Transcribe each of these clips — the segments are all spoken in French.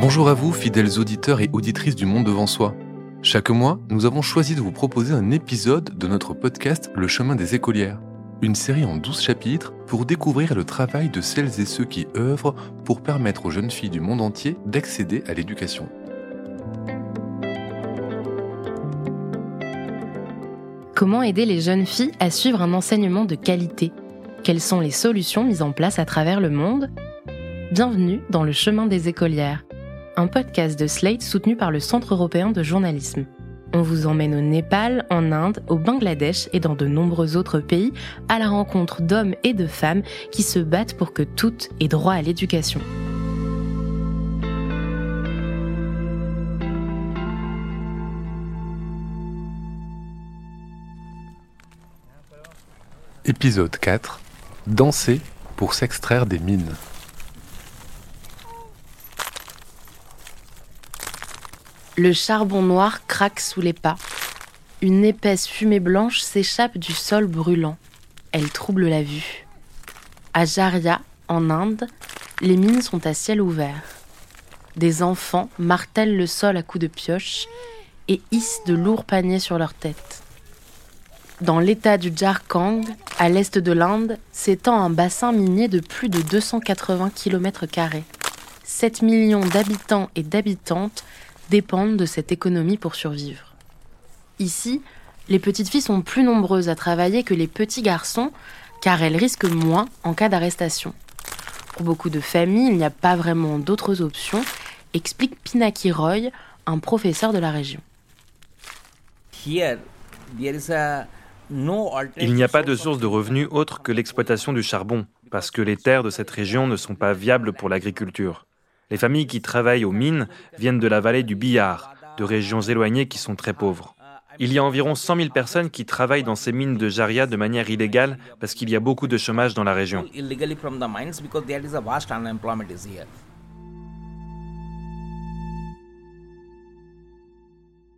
Bonjour à vous, fidèles auditeurs et auditrices du Monde devant soi. Chaque mois, nous avons choisi de vous proposer un épisode de notre podcast Le chemin des écolières, une série en 12 chapitres pour découvrir le travail de celles et ceux qui œuvrent pour permettre aux jeunes filles du monde entier d'accéder à l'éducation. Comment aider les jeunes filles à suivre un enseignement de qualité? Quelles sont les solutions mises en place à travers le monde? Bienvenue dans le chemin des écolières, un podcast de Slate soutenu par le Centre européen de journalisme. On vous emmène au Népal, en Inde, au Bangladesh et dans de nombreux autres pays à la rencontre d'hommes et de femmes qui se battent pour que toutes aient droit à l'éducation. Épisode 4 Danser pour s'extraire des mines. Le charbon noir craque sous les pas. Une épaisse fumée blanche s'échappe du sol brûlant. Elle trouble la vue. À Jaria, en Inde, les mines sont à ciel ouvert. Des enfants martèlent le sol à coups de pioche et hissent de lourds paniers sur leur tête. Dans l'état du Jharkhand, à l'est de l'Inde, s'étend un bassin minier de plus de 280 km. 7 millions d'habitants et d'habitantes dépendent de cette économie pour survivre. Ici, les petites filles sont plus nombreuses à travailler que les petits garçons, car elles risquent moins en cas d'arrestation. Pour beaucoup de familles, il n'y a pas vraiment d'autres options, explique Pinaki Roy, un professeur de la région. Il n'y a pas de source de revenus autre que l'exploitation du charbon, parce que les terres de cette région ne sont pas viables pour l'agriculture. Les familles qui travaillent aux mines viennent de la vallée du Bihar, de régions éloignées qui sont très pauvres. Il y a environ 100 000 personnes qui travaillent dans ces mines de Jaria de manière illégale parce qu'il y a beaucoup de chômage dans la région.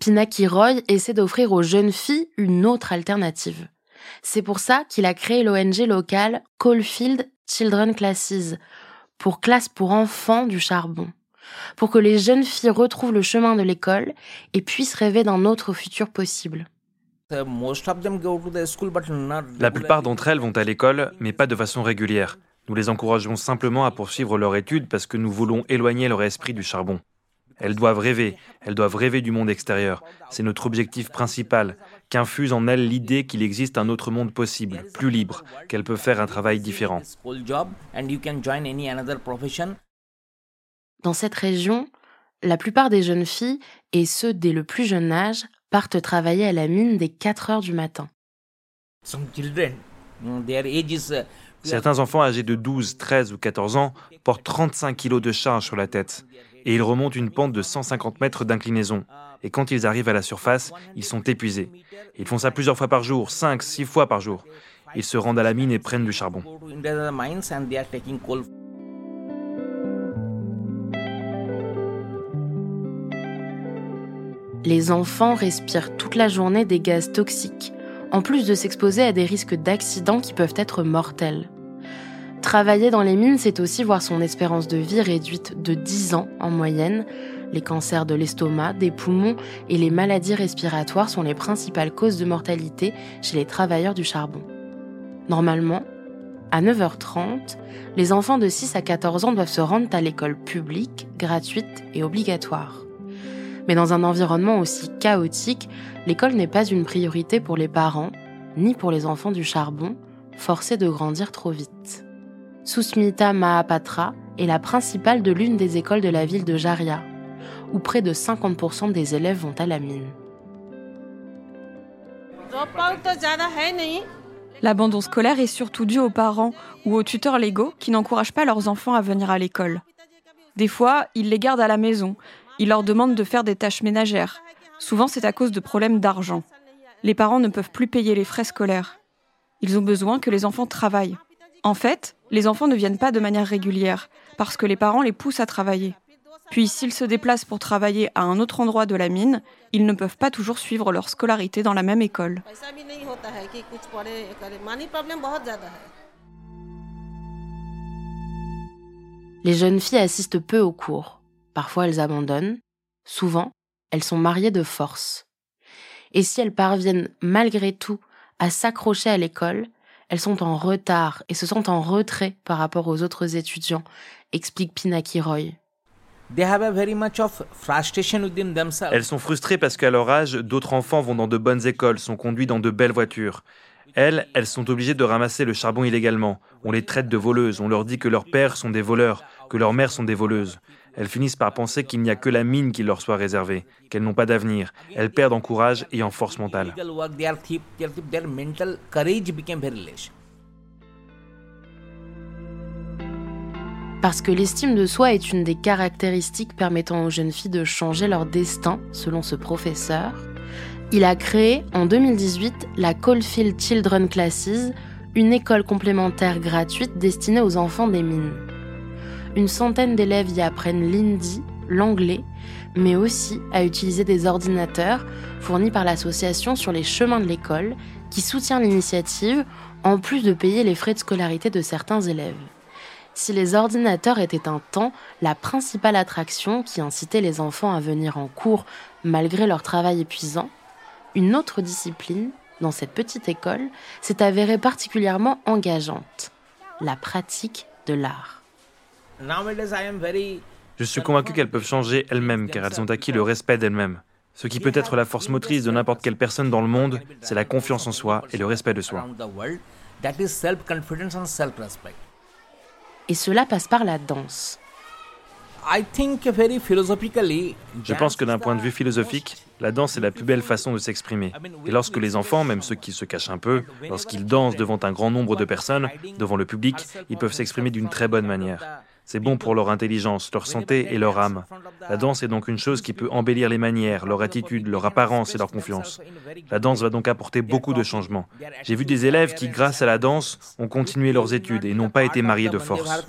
Pinaki Roy essaie d'offrir aux jeunes filles une autre alternative. C'est pour ça qu'il a créé l'ONG locale Coalfield Children Classes, pour classe pour enfants du charbon, pour que les jeunes filles retrouvent le chemin de l'école et puissent rêver d'un autre futur possible. La plupart d'entre elles vont à l'école, mais pas de façon régulière. Nous les encourageons simplement à poursuivre leur étude parce que nous voulons éloigner leur esprit du charbon. Elles doivent rêver, elles doivent rêver du monde extérieur. C'est notre objectif principal, qu'infuse en elles l'idée qu'il existe un autre monde possible, plus libre, qu'elles peuvent faire un travail différent. Dans cette région, la plupart des jeunes filles, et ceux dès le plus jeune âge, partent travailler à la mine dès 4 heures du matin. Certains enfants âgés de 12, 13 ou 14 ans portent 35 kilos de charge sur la tête et ils remontent une pente de 150 mètres d'inclinaison. Et quand ils arrivent à la surface, ils sont épuisés. Ils font ça plusieurs fois par jour, 5, 6 fois par jour. Ils se rendent à la mine et prennent du charbon. Les enfants respirent toute la journée des gaz toxiques, en plus de s'exposer à des risques d'accidents qui peuvent être mortels. Travailler dans les mines, c'est aussi voir son espérance de vie réduite de 10 ans en moyenne. Les cancers de l'estomac, des poumons et les maladies respiratoires sont les principales causes de mortalité chez les travailleurs du charbon. Normalement, à 9h30, les enfants de 6 à 14 ans doivent se rendre à l'école publique, gratuite et obligatoire. Mais dans un environnement aussi chaotique, l'école n'est pas une priorité pour les parents, ni pour les enfants du charbon, forcés de grandir trop vite. Susmita Mahapatra est la principale de l'une des écoles de la ville de Jaria, où près de 50% des élèves vont à la mine. L'abandon scolaire est surtout dû aux parents ou aux tuteurs légaux qui n'encouragent pas leurs enfants à venir à l'école. Des fois, ils les gardent à la maison, ils leur demandent de faire des tâches ménagères. Souvent, c'est à cause de problèmes d'argent. Les parents ne peuvent plus payer les frais scolaires. Ils ont besoin que les enfants travaillent. En fait, les enfants ne viennent pas de manière régulière, parce que les parents les poussent à travailler. Puis s'ils se déplacent pour travailler à un autre endroit de la mine, ils ne peuvent pas toujours suivre leur scolarité dans la même école. Les jeunes filles assistent peu aux cours. Parfois elles abandonnent. Souvent, elles sont mariées de force. Et si elles parviennent malgré tout à s'accrocher à l'école, elles sont en retard et se sentent en retrait par rapport aux autres étudiants, explique Pinaki Roy. Elles sont frustrées parce qu'à leur âge, d'autres enfants vont dans de bonnes écoles, sont conduits dans de belles voitures. Elles, elles sont obligées de ramasser le charbon illégalement. On les traite de voleuses, on leur dit que leurs pères sont des voleurs, que leurs mères sont des voleuses. Elles finissent par penser qu'il n'y a que la mine qui leur soit réservée, qu'elles n'ont pas d'avenir. Elles perdent en courage et en force mentale. Parce que l'estime de soi est une des caractéristiques permettant aux jeunes filles de changer leur destin, selon ce professeur, il a créé en 2018 la Caulfield Children Classes, une école complémentaire gratuite destinée aux enfants des mines. Une centaine d'élèves y apprennent l'hindi, l'anglais, mais aussi à utiliser des ordinateurs fournis par l'association sur les chemins de l'école qui soutient l'initiative en plus de payer les frais de scolarité de certains élèves. Si les ordinateurs étaient un temps la principale attraction qui incitait les enfants à venir en cours malgré leur travail épuisant, une autre discipline, dans cette petite école, s'est avérée particulièrement engageante, la pratique de l'art. Je suis convaincu qu'elles peuvent changer elles-mêmes car elles ont acquis le respect d'elles-mêmes. Ce qui peut être la force motrice de n'importe quelle personne dans le monde, c'est la confiance en soi et le respect de soi. Et cela passe par la danse. Je pense que d'un point de vue philosophique, la danse est la plus belle façon de s'exprimer. Et lorsque les enfants, même ceux qui se cachent un peu, lorsqu'ils dansent devant un grand nombre de personnes, devant le public, ils peuvent s'exprimer d'une très bonne manière. C'est bon pour leur intelligence, leur santé et leur âme. La danse est donc une chose qui peut embellir les manières, leur attitude, leur apparence et leur confiance. La danse va donc apporter beaucoup de changements. J'ai vu des élèves qui, grâce à la danse, ont continué leurs études et n'ont pas été mariés de force.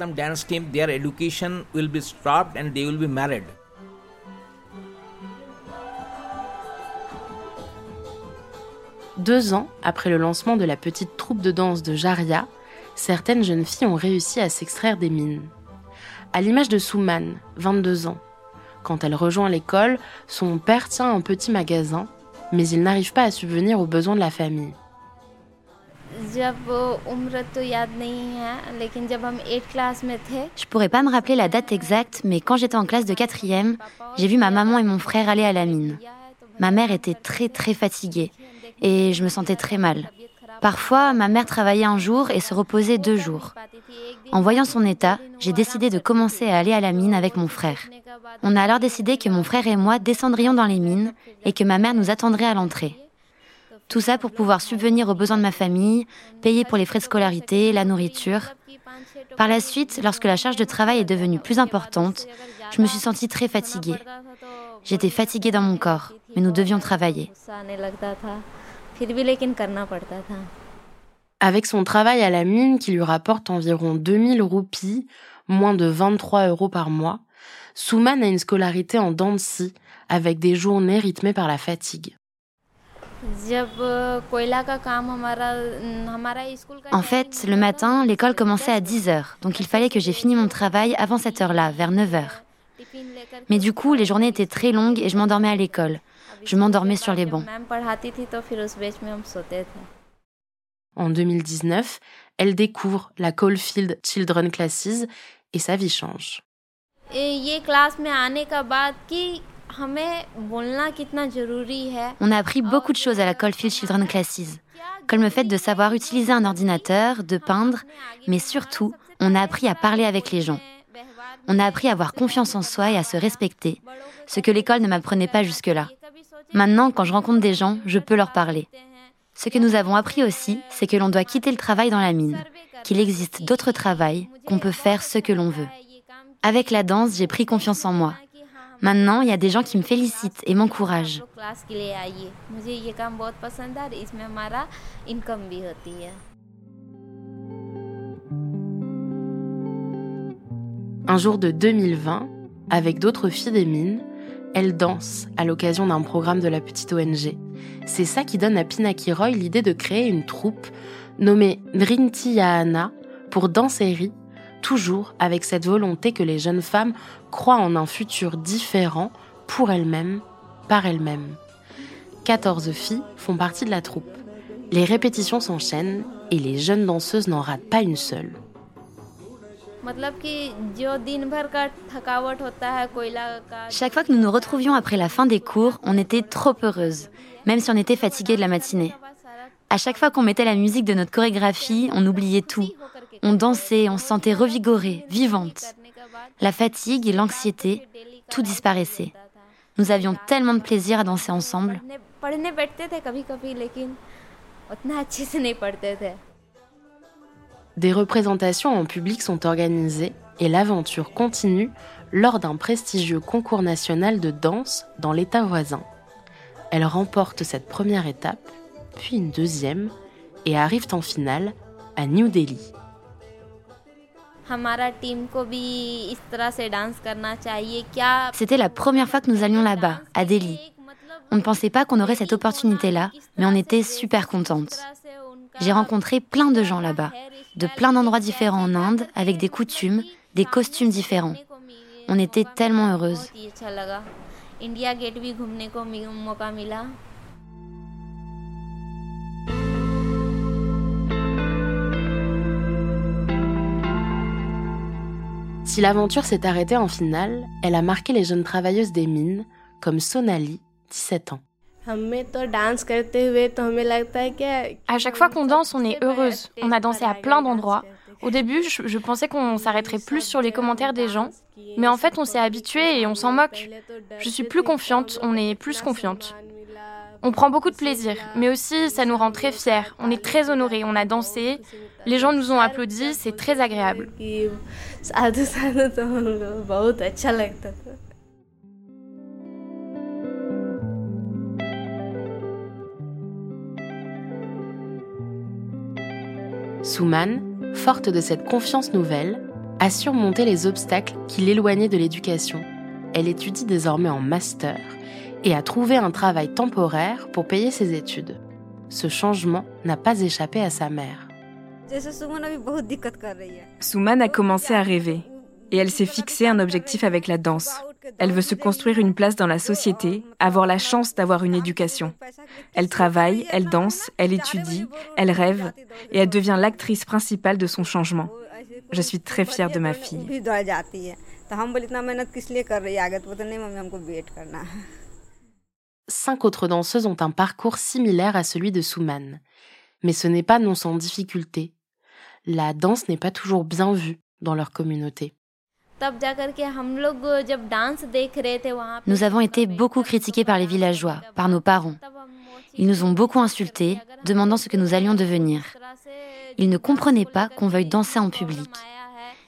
Deux ans après le lancement de la petite troupe de danse de Jaria, certaines jeunes filles ont réussi à s'extraire des mines. À l'image de Souman, 22 ans. Quand elle rejoint l'école, son père tient un petit magasin, mais il n'arrive pas à subvenir aux besoins de la famille. Je pourrais pas me rappeler la date exacte, mais quand j'étais en classe de quatrième, j'ai vu ma maman et mon frère aller à la mine. Ma mère était très très fatiguée et je me sentais très mal. Parfois, ma mère travaillait un jour et se reposait deux jours. En voyant son état, j'ai décidé de commencer à aller à la mine avec mon frère. On a alors décidé que mon frère et moi descendrions dans les mines et que ma mère nous attendrait à l'entrée. Tout ça pour pouvoir subvenir aux besoins de ma famille, payer pour les frais de scolarité, la nourriture. Par la suite, lorsque la charge de travail est devenue plus importante, je me suis sentie très fatiguée. J'étais fatiguée dans mon corps, mais nous devions travailler. Avec son travail à la mine qui lui rapporte environ 2000 roupies, moins de 23 euros par mois, Souman a une scolarité en dents avec des journées rythmées par la fatigue. En fait, le matin, l'école commençait à 10 heures, donc il fallait que j'ai fini mon travail avant cette heure-là, vers 9 heures. Mais du coup, les journées étaient très longues et je m'endormais à l'école. Je m'endormais sur les bancs. En 2019, elle découvre la Caulfield Children Classes et sa vie change. On a appris beaucoup de choses à la Caulfield Children Classes, comme le fait de savoir utiliser un ordinateur, de peindre, mais surtout, on a appris à parler avec les gens. On a appris à avoir confiance en soi et à se respecter, ce que l'école ne m'apprenait pas jusque-là. Maintenant, quand je rencontre des gens, je peux leur parler. Ce que nous avons appris aussi, c'est que l'on doit quitter le travail dans la mine, qu'il existe d'autres travails, qu'on peut faire ce que l'on veut. Avec la danse, j'ai pris confiance en moi. Maintenant, il y a des gens qui me félicitent et m'encouragent. Un jour de 2020, avec d'autres filles des mines, elle danse à l'occasion d'un programme de la petite ONG. C'est ça qui donne à Pinaki Roy l'idée de créer une troupe nommée Drinti Yahana pour danser toujours avec cette volonté que les jeunes femmes croient en un futur différent pour elles-mêmes, par elles-mêmes. 14 filles font partie de la troupe. Les répétitions s'enchaînent et les jeunes danseuses n'en ratent pas une seule. Chaque fois que nous nous retrouvions après la fin des cours, on était trop heureuses, même si on était fatigué de la matinée. À chaque fois qu'on mettait la musique de notre chorégraphie, on oubliait tout. On dansait, on se sentait revigorée, vivante. La fatigue et l'anxiété, tout disparaissait. Nous avions tellement de plaisir à danser ensemble. Des représentations en public sont organisées et l'aventure continue lors d'un prestigieux concours national de danse dans l'État voisin. Elle remporte cette première étape, puis une deuxième, et arrivent en finale à New Delhi. C'était la première fois que nous allions là-bas, à Delhi. On ne pensait pas qu'on aurait cette opportunité-là, mais on était super contente. J'ai rencontré plein de gens là-bas, de plein d'endroits différents en Inde, avec des coutumes, des costumes différents. On était tellement heureuses. Si l'aventure s'est arrêtée en finale, elle a marqué les jeunes travailleuses des mines, comme Sonali, 17 ans. À chaque fois qu'on danse, on est heureuse. On a dansé à plein d'endroits. Au début, je, pensais qu'on s'arrêterait plus sur les commentaires des gens, mais en fait, on s'est habitué et on s'en moque. Je suis plus confiante, on est plus confiante. On prend beaucoup de plaisir, mais aussi ça nous rend très fiers. On est très honorés, on a dansé, les gens nous ont applaudi, c'est très agréable. Souman, forte de cette confiance nouvelle, a surmonté les obstacles qui l'éloignaient de l'éducation. Elle étudie désormais en master et a trouvé un travail temporaire pour payer ses études. Ce changement n'a pas échappé à sa mère. Souman a commencé à rêver et elle s'est fixé un objectif avec la danse. Elle veut se construire une place dans la société, avoir la chance d'avoir une éducation. Elle travaille, elle danse, elle étudie, elle rêve et elle devient l'actrice principale de son changement. Je suis très fière de ma fille. Cinq autres danseuses ont un parcours similaire à celui de Souman. Mais ce n'est pas non sans difficulté. La danse n'est pas toujours bien vue dans leur communauté. Nous avons été beaucoup critiqués par les villageois, par nos parents. Ils nous ont beaucoup insultés, demandant ce que nous allions devenir. Ils ne comprenaient pas qu'on veuille danser en public.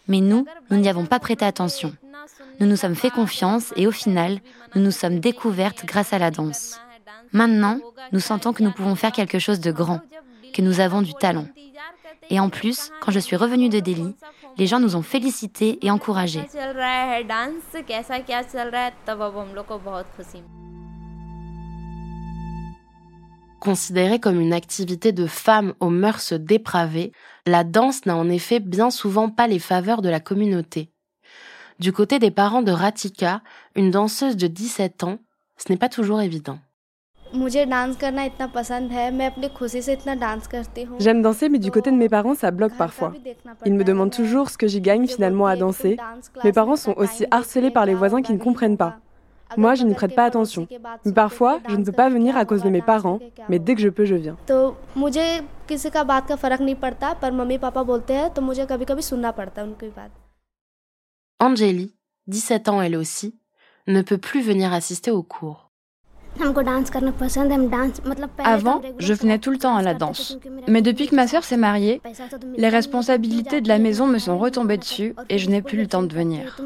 Mais nous, nous n'y avons pas prêté attention. Nous nous sommes fait confiance et au final, nous nous sommes découvertes grâce à la danse. Maintenant, nous sentons que nous pouvons faire quelque chose de grand, que nous avons du talent. Et en plus, quand je suis revenue de Delhi, les gens nous ont félicités et encouragés. Considérée comme une activité de femmes aux mœurs dépravées, la danse n'a en effet bien souvent pas les faveurs de la communauté. Du côté des parents de Ratika, une danseuse de 17 ans, ce n'est pas toujours évident. J'aime danser, mais du côté de mes parents, ça bloque parfois. Ils me demandent toujours ce que j'y gagne finalement à danser. Mes parents sont aussi harcelés par les voisins qui ne comprennent pas. Moi, je n'y prête pas attention. Mais parfois, je ne peux pas venir à cause de mes parents, mais dès que je peux, je viens. Angélie, 17 ans elle aussi, ne peut plus venir assister aux cours. Avant, je venais tout le temps à la danse. Mais depuis que ma sœur s'est mariée, les responsabilités de la maison me sont retombées dessus et je n'ai plus le temps de venir.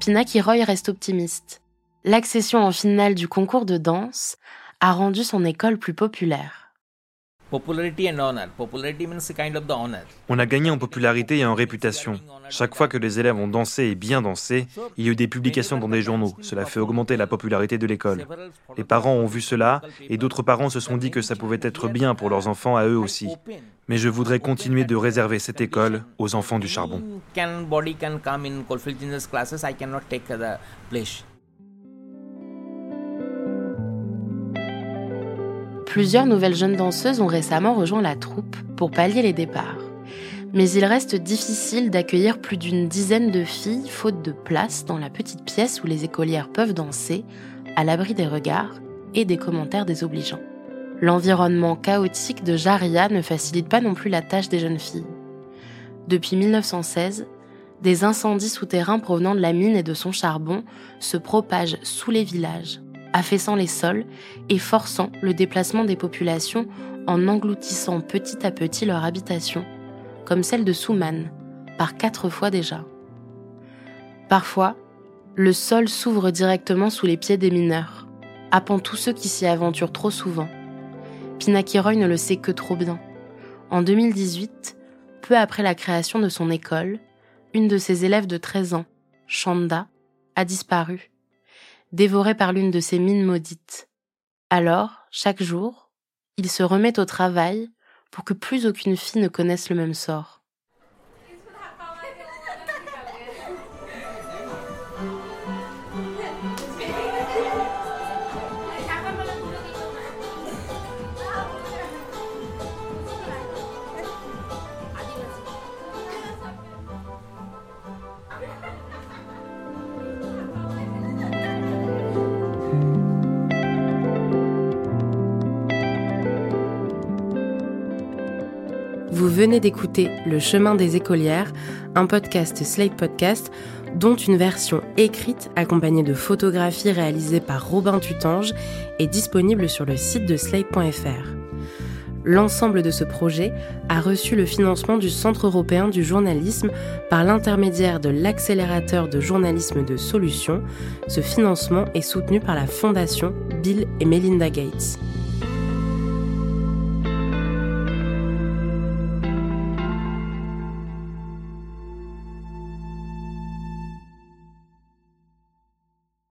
Pinaki Roy reste optimiste. L'accession en finale du concours de danse a rendu son école plus populaire. On a gagné en popularité et en réputation. Chaque fois que les élèves ont dansé et bien dansé, il y a eu des publications dans des journaux. Cela fait augmenter la popularité de l'école. Les parents ont vu cela et d'autres parents se sont dit que ça pouvait être bien pour leurs enfants à eux aussi. Mais je voudrais continuer de réserver cette école aux enfants du charbon. Plusieurs nouvelles jeunes danseuses ont récemment rejoint la troupe pour pallier les départs. Mais il reste difficile d'accueillir plus d'une dizaine de filles, faute de place dans la petite pièce où les écolières peuvent danser, à l'abri des regards et des commentaires désobligeants. L'environnement chaotique de Jaria ne facilite pas non plus la tâche des jeunes filles. Depuis 1916, des incendies souterrains provenant de la mine et de son charbon se propagent sous les villages, affaissant les sols et forçant le déplacement des populations en engloutissant petit à petit leur habitation, comme celle de Souman, par quatre fois déjà. Parfois, le sol s'ouvre directement sous les pieds des mineurs, happant tous ceux qui s'y aventurent trop souvent. Pinakiroy ne le sait que trop bien. En 2018, peu après la création de son école, une de ses élèves de 13 ans, Chanda, a disparu dévoré par l'une de ces mines maudites. Alors, chaque jour, il se remet au travail pour que plus aucune fille ne connaisse le même sort. Venez d'écouter Le chemin des écolières, un podcast Slate Podcast dont une version écrite accompagnée de photographies réalisées par Robin Tutange est disponible sur le site de slate.fr. L'ensemble de ce projet a reçu le financement du Centre européen du journalisme par l'intermédiaire de l'accélérateur de journalisme de solutions. Ce financement est soutenu par la Fondation Bill et Melinda Gates.